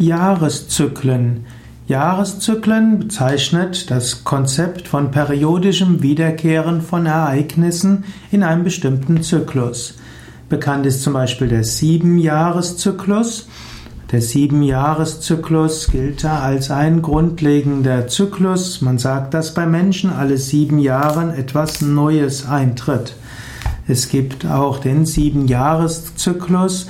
Jahreszyklen. Jahreszyklen bezeichnet das Konzept von periodischem Wiederkehren von Ereignissen in einem bestimmten Zyklus. Bekannt ist zum Beispiel der Siebenjahreszyklus. Der Siebenjahreszyklus gilt als ein grundlegender Zyklus. Man sagt, dass bei Menschen alle sieben Jahre etwas Neues eintritt. Es gibt auch den Siebenjahreszyklus,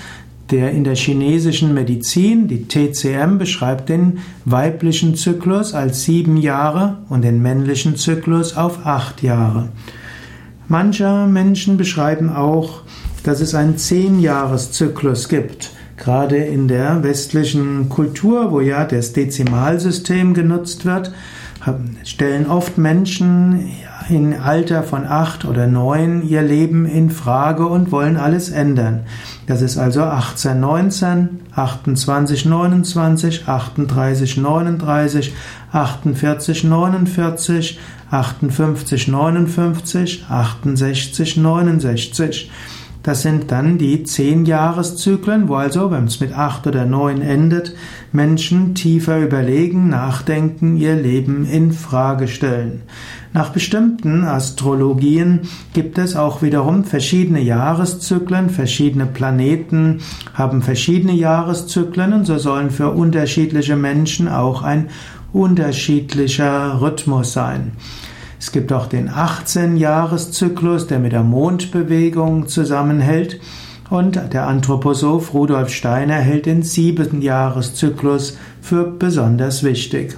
der in der chinesischen Medizin, die TCM, beschreibt den weiblichen Zyklus als sieben Jahre und den männlichen Zyklus auf acht Jahre. Manche Menschen beschreiben auch, dass es einen Zehnjahreszyklus gibt. Gerade in der westlichen Kultur, wo ja das Dezimalsystem genutzt wird, stellen oft Menschen im Alter von acht oder neun ihr Leben in Frage und wollen alles ändern. Das ist also 18, 19, 28, 29, 38, 39, 48, 49, 58, 59, 68, 69. Das sind dann die zehn Jahreszyklen, wo also, wenn es mit acht oder neun endet, Menschen tiefer überlegen, nachdenken, ihr Leben in Frage stellen. Nach bestimmten Astrologien gibt es auch wiederum verschiedene Jahreszyklen, verschiedene Planeten haben verschiedene Jahreszyklen und so sollen für unterschiedliche Menschen auch ein unterschiedlicher Rhythmus sein. Es gibt auch den 18-Jahreszyklus, der mit der Mondbewegung zusammenhält. Und der Anthroposoph Rudolf Steiner hält den 7-Jahreszyklus für besonders wichtig.